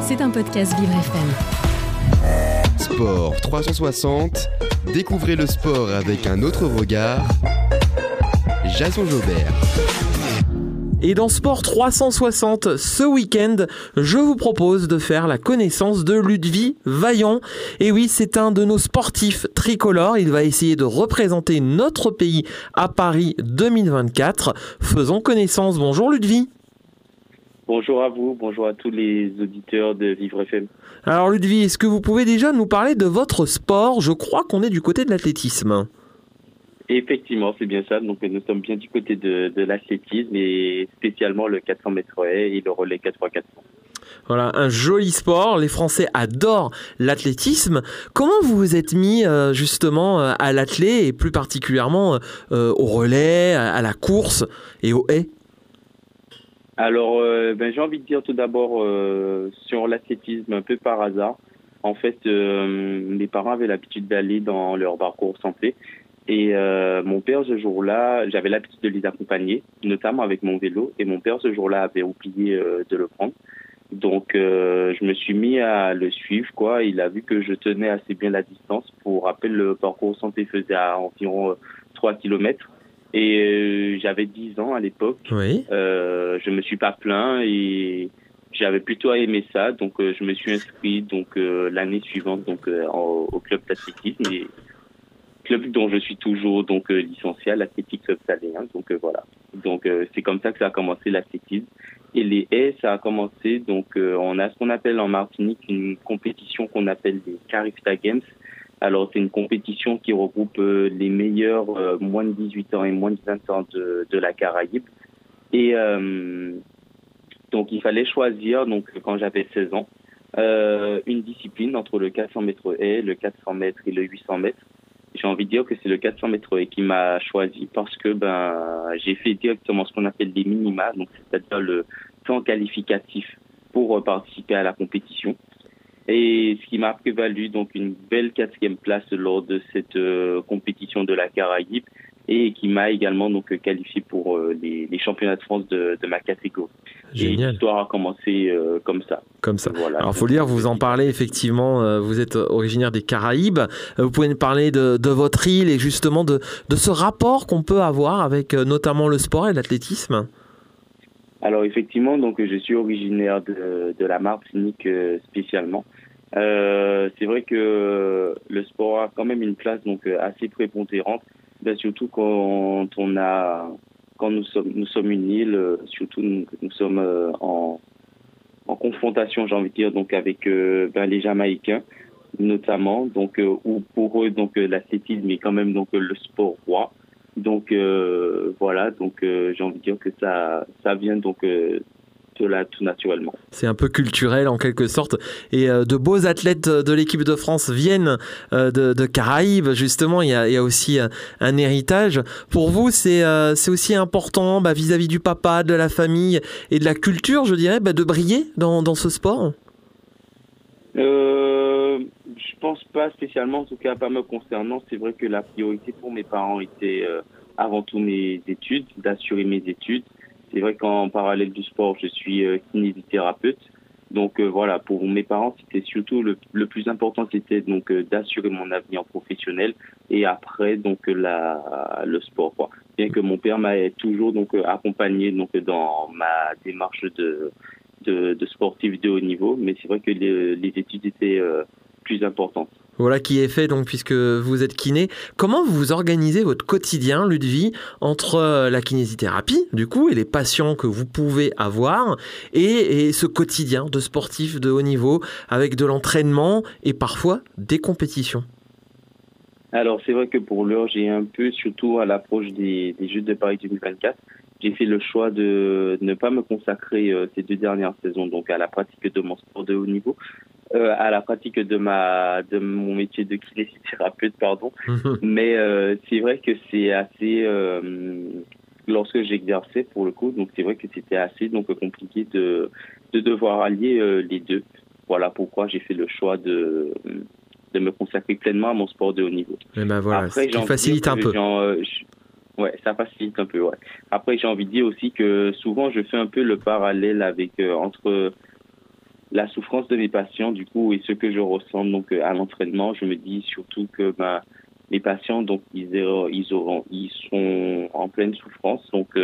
C'est un podcast Vivre FM. Sport 360, découvrez le sport avec un autre regard. Jason Jobert. Et dans Sport 360, ce week-end, je vous propose de faire la connaissance de Ludwig Vaillant. Et oui, c'est un de nos sportifs tricolores. Il va essayer de représenter notre pays à Paris 2024. Faisons connaissance. Bonjour Ludwig. Bonjour à vous, bonjour à tous les auditeurs de Vivre FM. Alors Ludwig, est-ce que vous pouvez déjà nous parler de votre sport? Je crois qu'on est du côté de l'athlétisme. Effectivement, c'est bien ça. Donc, nous sommes bien du côté de, l'athlétisme et spécialement le 400 mètres haies et le relais 4 x 400. Voilà, un joli sport. Les Français adorent l'athlétisme. Comment vous vous êtes mis euh, justement euh, à l'athlé et plus particulièrement euh, au relais, à la course et au haies? Alors, ben, j'ai envie de dire tout d'abord sur l'athlétisme un peu par hasard. En fait, mes parents avaient l'habitude d'aller dans leur parcours santé et euh, mon père, ce jour-là, j'avais l'habitude de les accompagner, notamment avec mon vélo. Et mon père, ce jour-là, avait oublié euh, de le prendre. Donc, euh, je me suis mis à le suivre, quoi. Il a vu que je tenais assez bien la distance. Pour rappel, le parcours santé faisait à environ 3 km. Et j'avais 10 ans à l'époque. Oui. je me suis pas plaint et j'avais plutôt aimé ça. Donc, je me suis inscrit donc l'année suivante donc au club d'athlétisme. Et club dont je suis toujours donc euh, licencié à l'Athletic Club Saléen. Donc euh, voilà. Donc euh, c'est comme ça que ça a commencé l'athlétisme. Et les haies, ça a commencé donc on a ce qu'on appelle en Martinique une compétition qu'on appelle les Carifta Games. Alors c'est une compétition qui regroupe les meilleurs moins de 18 ans et moins de 20 ans de, de la Caraïbe. Et donc il fallait choisir donc quand j'avais 16 ans une discipline entre le 400 mètres haies, le 400 mètres et le 800 mètres j'ai envie de dire que c'est le 400 mètres qui m'a choisi parce que ben j'ai fait directement ce qu'on appelle des minima, donc c'est-à-dire le temps qualificatif pour participer à la compétition. Et ce qui m'a prévalu donc une belle quatrième place lors de cette euh, compétition de la Caraïbe et qui m'a également donc qualifié pour euh, les, les, championnats de France de, de ma catégorie. Génial. l'histoire a commencé euh, comme ça. Comme ça. Voilà. Alors, faut dire, vous en parlez effectivement. Vous êtes originaire des Caraïbes. Vous pouvez nous parler de, de votre île et justement de, de ce rapport qu'on peut avoir avec notamment le sport et l'athlétisme? Alors effectivement, donc je suis originaire de, de la Martinique spécialement. c'est vrai que le sport a quand même une place donc assez prépondérante ben, surtout quand on a quand nous sommes nous sommes une île, euh, surtout nous, sommes euh, en en confrontation, j'ai envie de dire, donc avec euh, ben, les Jamaïcains notamment, donc où pour eux donc l'athlétisme est quand même donc le sport roi. Donc voilà, donc j'ai envie de dire que ça ça vient donc là tout naturellement. C'est un peu culturel en quelque sorte. Et euh, de beaux athlètes de l'équipe de France viennent euh, de, Caraïbes, justement, il y a, aussi euh, un héritage. Pour vous, c'est aussi important bah, vis-à-vis du papa, de la famille et de la culture, je dirais, bah, de briller dans, ce sport? Euh, Je pense pas spécialement, en tout cas pas me concernant. C'est vrai que la priorité pour mes parents était avant tout mes études, d'assurer mes études. C'est vrai qu'en parallèle du sport, je suis euh, kinésithérapeute. Donc euh, voilà, pour mes parents, c'était surtout le, le, plus important, c'était donc euh, d'assurer mon avenir professionnel et après donc la le sport. Quoi. Bien que mon père m'a toujours donc accompagné donc dans ma démarche de de, de sportif de haut niveau, mais c'est vrai que les, les études étaient plus importantes. Voilà qui est fait donc puisque vous êtes kiné. Comment vous organisez votre quotidien, Ludwig, entre euh, la kinésithérapie du coup et les patients que vous pouvez avoir et, ce quotidien de sportif de haut niveau avec de l'entraînement et parfois des compétitions? Alors c'est vrai que pour l'heure j'ai un peu, surtout à l'approche des, Jeux de Paris 2024, j'ai fait le choix de ne pas me consacrer euh, ces deux dernières saisons donc à la pratique de mon sport de haut niveau, euh, à la pratique de ma de mon métier de kinésithérapeute pardon. Mais euh, c'est vrai que c'est assez euh, lorsque j'exerçais pour le coup donc c'est vrai que c'était assez donc compliqué de de devoir allier euh, les deux. Voilà pourquoi j'ai fait le choix de de me consacrer pleinement à mon sport de haut niveau. Et eh ben voilà Après, qui facilite un peu Ouais, ça facilite un peu. Ouais. Après, j'ai envie de dire aussi que souvent, je fais un peu le parallèle avec entre la souffrance de mes patients, du coup, et ce que je ressens donc à l'entraînement, je me dis surtout que bah, mes patients, donc ils, ils auront, ils sont en pleine souffrance, donc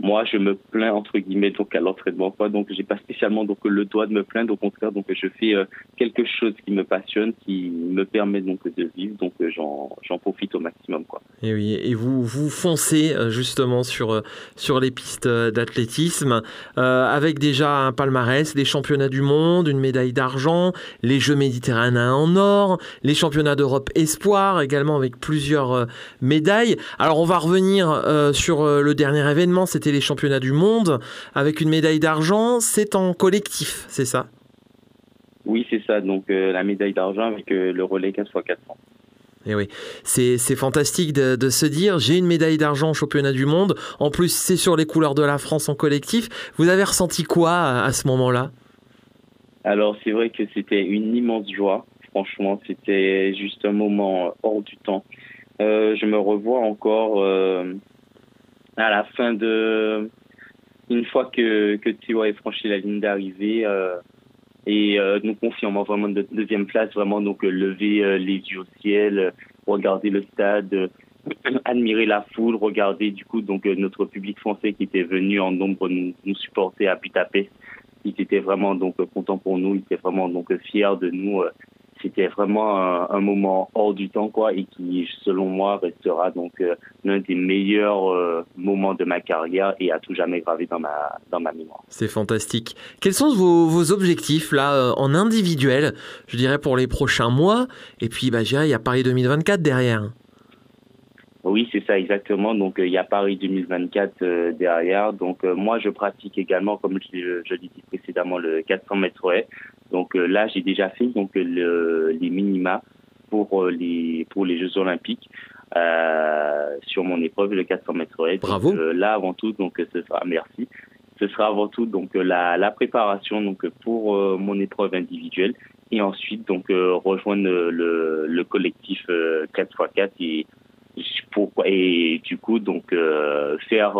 moi, je me plains entre guillemets donc à l'entraînement quoi. Donc j'ai pas spécialement donc le droit de me plaindre. Au contraire, donc je fais euh, quelque chose qui me passionne, qui me permet donc de vivre. Donc euh, j'en profite au maximum quoi. Et oui, et vous vous foncez euh, justement sur sur les pistes d'athlétisme avec déjà un palmarès, les championnats du monde, une médaille d'argent, les Jeux méditerranéens en or, les championnats d'Europe espoir également avec plusieurs médailles. Alors on va revenir sur le dernier événement, c'était les championnats du monde avec une médaille d'argent. C'est en collectif, c'est ça? Oui, c'est ça. Donc euh, la médaille d'argent avec euh, le relais 15 x 400. Et oui, c'est fantastique de, se dire j'ai une médaille d'argent au championnat du monde. En plus, c'est sur les couleurs de la France en collectif. Vous avez ressenti quoi à, ce moment-là? Alors, c'est vrai que c'était une immense joie. Franchement, c'était juste un moment hors du temps. Euh, je me revois encore à la fin de une fois que que Théo franchi la ligne d'arrivée euh, et euh, nous confirmons vraiment de deuxième place vraiment donc lever euh, les yeux au ciel regarder le stade admirer la foule regarder du coup donc notre public français qui était venu en nombre nous, nous supporter à Budapest ils étaient vraiment donc contents pour nous ils étaient vraiment donc fiers de nous c'était vraiment un, moment hors du temps quoi et qui selon moi restera donc euh, l'un des meilleurs euh, moments de ma carrière et à tout jamais gravé dans ma dans ma mémoire. C'est fantastique. Quels sont vos, vos objectifs là euh, en individuel, je dirais pour les prochains mois? Et puis bah il y a Paris 2024 derrière. Oui, c'est ça exactement. Donc il y a Paris 2024 derrière. Donc moi je pratique également, comme je, je l'ai dit précédemment, le 400 mètres haies. Donc euh, là, j'ai déjà fait donc le, les minima pour euh, les pour les Jeux Olympiques euh, sur mon épreuve le 400 mètres haies. Bravo. Donc, là, avant tout, donc ce sera merci. Ce sera avant tout donc la, la préparation donc pour mon épreuve individuelle et ensuite donc rejoindre le, le collectif 4x4 et et du coup donc faire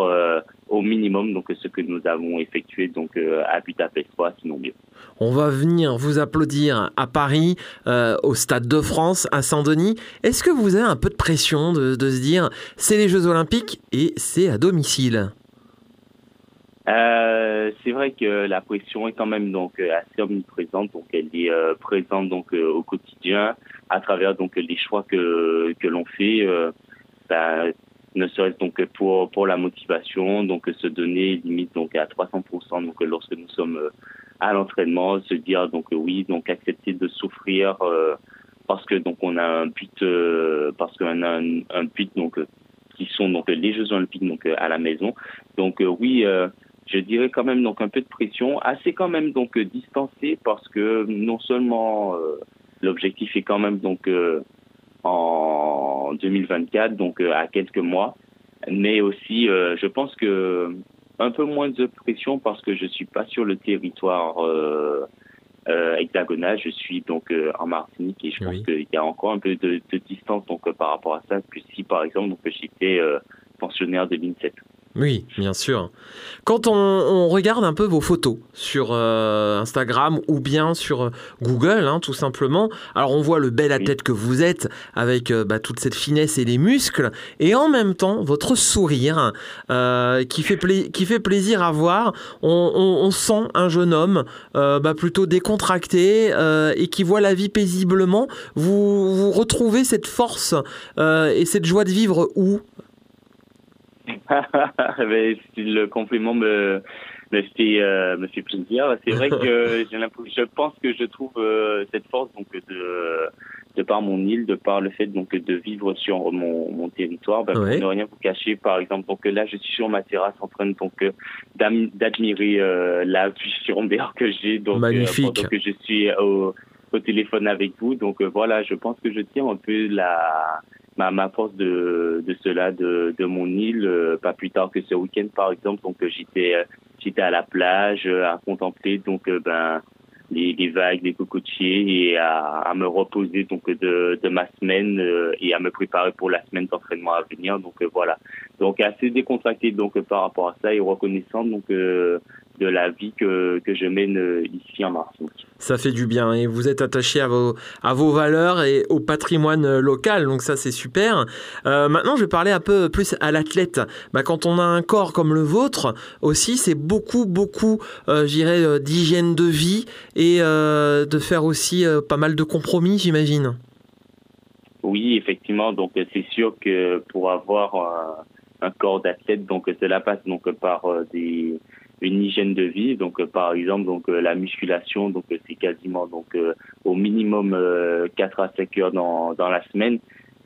au minimum donc ce que nous avons effectué donc euh, à Budapest 3 sinon mieux. On va venir vous applaudir à Paris, euh, au Stade de France, à Saint-Denis. Est-ce que vous avez un peu de pression de, se dire c'est les Jeux Olympiques et c'est à domicile? Euh, c'est vrai que la pression est quand même donc assez omniprésente, donc elle est présente donc au quotidien à travers donc les choix que que l'on fait. Ben, ne serait-ce donc pour pour la motivation, donc se donner limite donc à 300% donc lorsque nous sommes euh, à l'entraînement, se dire donc oui donc accepter de souffrir euh, parce que donc on a un but euh, parce qu'on a un, but donc qui sont donc les Jeux Olympiques donc à la maison. Donc oui, je dirais quand même donc un peu de pression, assez quand même donc distancé parce que non seulement l'objectif est quand même donc en 2024, donc euh, à quelques mois. Mais aussi, euh, je pense que un peu moins de pression parce que je suis pas sur le territoire euh, hexagonal. Je suis donc en Martinique et je pense qu'il y a encore un peu de, distance donc par rapport à ça que si par exemple donc j'étais pensionnaire de l'INSEP. Oui, bien sûr. Quand on, regarde un peu vos photos sur euh, Instagram ou bien sur euh, Google, hein, tout simplement, alors on voit le bel athlète que vous êtes avec euh, bah, toute cette finesse et les muscles, et en même temps votre sourire qui, fait qui fait plaisir à voir. On, sent un jeune homme bah, plutôt décontracté et qui voit la vie paisiblement. Vous, vous retrouvez cette force et cette joie de vivre où? le compliment me me fait euh, me fait plaisir. C'est vrai que je pense que je trouve euh, cette force donc de de par mon île, de par le fait donc de vivre sur mon, mon territoire, ben, pour ne rien vous cacher, par exemple, donc là je suis sur ma terrasse en train donc d'admirer euh, la vue sur mer que j'ai donc Magnifique. pendant que je suis au, au téléphone avec vous. Donc voilà, je pense que je tiens un peu la ma, force de, de cela, de, de mon île, euh, pas plus tard que ce week-end par exemple, donc euh, j'étais euh, j'étais à la plage à contempler donc ben les, les, vagues, les cocotiers et à, à, me reposer donc de, de ma semaine et à me préparer pour la semaine d'entraînement à venir. Donc voilà. Donc assez décontracté donc par rapport à ça et reconnaissant donc de la vie que, que je mène euh, ici en Martinique. Ça fait du bien et vous êtes attaché à vos, à vos valeurs et au patrimoine local, donc ça c'est super. Euh, maintenant je vais parler un peu plus à l'athlète. Bah, quand on a un corps comme le vôtre aussi, c'est beaucoup, beaucoup, euh, j'irais, d'hygiène de vie et de faire aussi pas mal de compromis, j'imagine. Oui, effectivement, donc c'est sûr que pour avoir un corps d'athlète, donc cela passe donc par des une hygiène de vie. Donc, euh, par exemple, donc euh, la musculation, donc c'est quasiment donc euh, au minimum 4 à 5 heures dans, dans la semaine.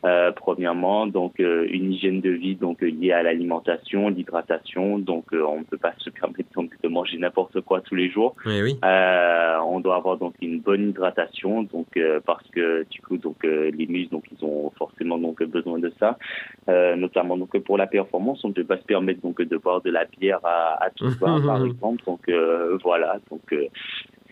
Euh, premièrement, donc euh, une hygiène de vie donc liée à l'alimentation, l'hydratation. Donc euh, on ne peut pas se permettre donc, de manger n'importe quoi tous les jours. Oui, oui. on doit avoir donc une bonne hydratation, donc parce que du coup donc les muscles donc ils ont forcément donc besoin de ça, notamment donc pour la performance. On ne peut pas se permettre donc de boire de la bière à, à tout va par exemple. Donc voilà donc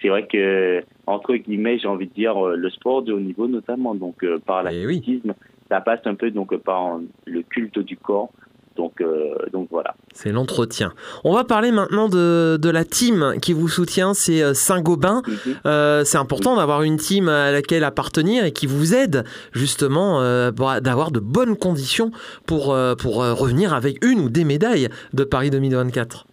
c'est vrai que entre guillemets, j'ai envie de dire le sport de haut niveau notamment donc par Eh l'athlétisme, ça passe un peu donc par le culte du corps. Donc, euh, donc voilà. C'est l'entretien. On va parler maintenant de, de, la team qui vous soutient, c'est euh, Saint-Gobain. Mhm. euh, c'est important d'avoir une team à laquelle appartenir et qui vous aide justement euh, d'avoir de bonnes conditions pour, euh, pour revenir avec une ou des médailles de Paris 2024.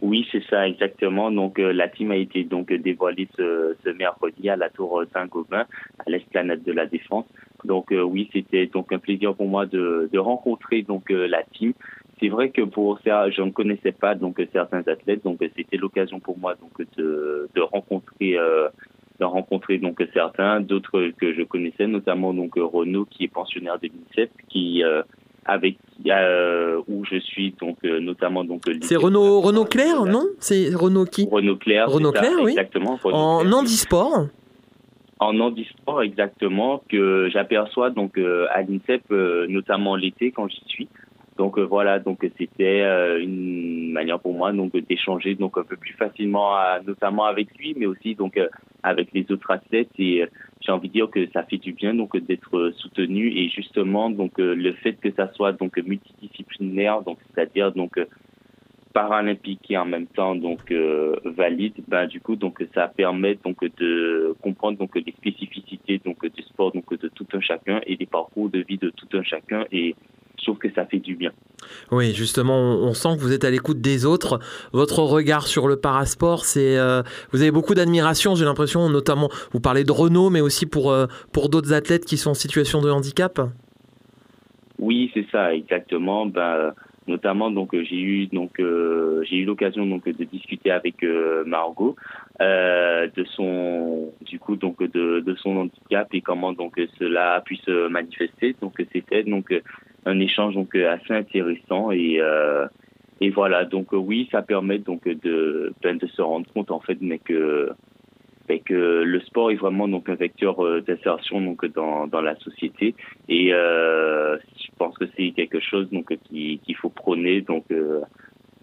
Oui, c'est ça exactement. Donc euh, la team a été donc dévoilée ce, ce mercredi à la Tour Saint-Gobain, à l'esplanade de la Défense. Donc euh, oui, c'était donc un plaisir pour moi de, de rencontrer donc euh, la team. C'est vrai que pour ça, je ne connaissais pas donc certains athlètes, donc c'était l'occasion pour moi donc de, de rencontrer de rencontrer donc certains, d'autres que je connaissais, notamment donc Renaud qui est pensionnaire de l'INSEP, qui avec euh, où je suis donc euh, notamment donc c'est Renaud Renaud Claire non? C'est Renaud qui? Renaud Claire Renaud Claire ça, oui. exactement en Claire. handisport? En handisport exactement que j'aperçois donc euh, à l'INSEP euh, notamment l'été quand j'y suis. Donc voilà donc c'était une manière pour moi donc d'échanger donc un peu plus facilement à, notamment avec lui mais aussi donc avec les autres athlètes et j'ai envie de dire que ça fait du bien donc d'être soutenu et justement donc le fait que ça soit donc multidisciplinaire donc c'est-à-dire donc paralympique et en même temps donc euh, valide ben du coup donc ça permet donc de comprendre donc les spécificités donc du sport donc de tout un chacun et des parcours de vie de tout un chacun et je trouve que ça fait du bien. Oui, justement, on, sent que vous êtes à l'écoute des autres. Votre regard sur le parasport, c'est euh, vous avez beaucoup d'admiration, j'ai l'impression, notamment vous parlez de Renault, mais aussi pour euh, pour d'autres athlètes qui sont en situation de handicap. Oui, c'est ça, exactement. Ben notamment donc j'ai eu donc euh, j'ai eu l'occasion donc de discuter avec euh, Margot euh, de son du coup donc de, de son handicap et comment donc cela a pu se manifester donc c'était donc un échange donc assez intéressant et et voilà donc oui ça permet donc de ben, de se rendre compte en fait mais que fait que le sport est vraiment donc un vecteur d'insertion donc dans, dans la société et euh, je pense que c'est quelque chose donc qu'il qui faut prôner donc euh,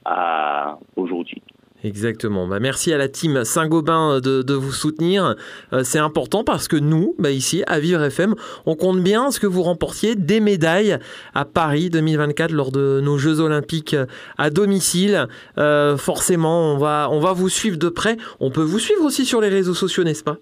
à aujourd'hui. Exactement. Bah, merci à la team Saint-Gobain de, de, vous soutenir. Euh, c'est important parce que nous, bah, ici, à Vivre FM, on compte bien ce que vous remportiez des médailles à Paris 2024 lors de nos Jeux Olympiques à domicile. Euh, forcément, on va, on va vous suivre de près. On peut vous suivre aussi sur les réseaux sociaux, n'est-ce pas?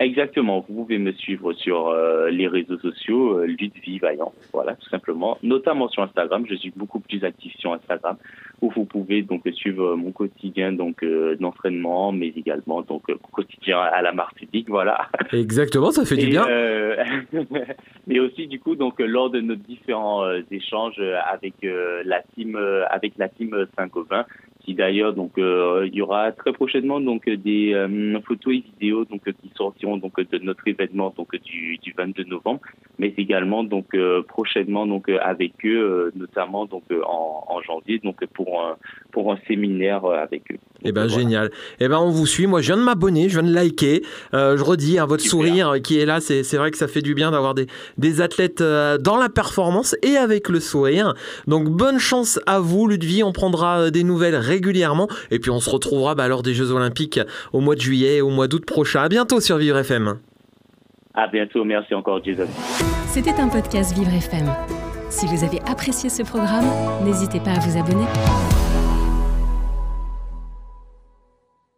Exactement, vous pouvez me suivre sur euh, les réseaux sociaux, euh, Ludwig Vaillant, voilà, tout simplement, notamment sur Instagram, je suis beaucoup plus actif sur Instagram, où vous pouvez donc suivre mon quotidien donc euh, d'entraînement, mais également donc mon quotidien à la Martinique, voilà. Exactement, ça fait du bien. euh, mais aussi du coup donc lors de nos différents euh, échanges avec euh, la team avec la team Saint-Gobain, d'ailleurs donc euh, il y aura très prochainement donc des euh, photos et vidéos donc qui sortiront donc de notre événement donc du, du 22 novembre mais également donc euh, prochainement donc avec eux notamment donc en, en, janvier donc pour un pour un séminaire avec eux. Eh ben voilà. génial. Eh ben on vous suit. Moi je viens de m'abonner, je viens de liker. Euh, je redis hein, votre Super. sourire qui est là, c'est c'est vrai que ça fait du bien d'avoir des des athlètes euh, dans la performance et avec le sourire. Donc bonne chance à vous Ludwig, on prendra des nouvelles régulièrement et puis on se retrouvera bah, lors des Jeux Olympiques au mois de juillet, au mois d'août prochain. À bientôt sur Vivre FM. À bientôt, merci encore Jason. C'était un podcast Vivre FM. Si vous avez apprécié ce programme, n'hésitez pas à vous abonner.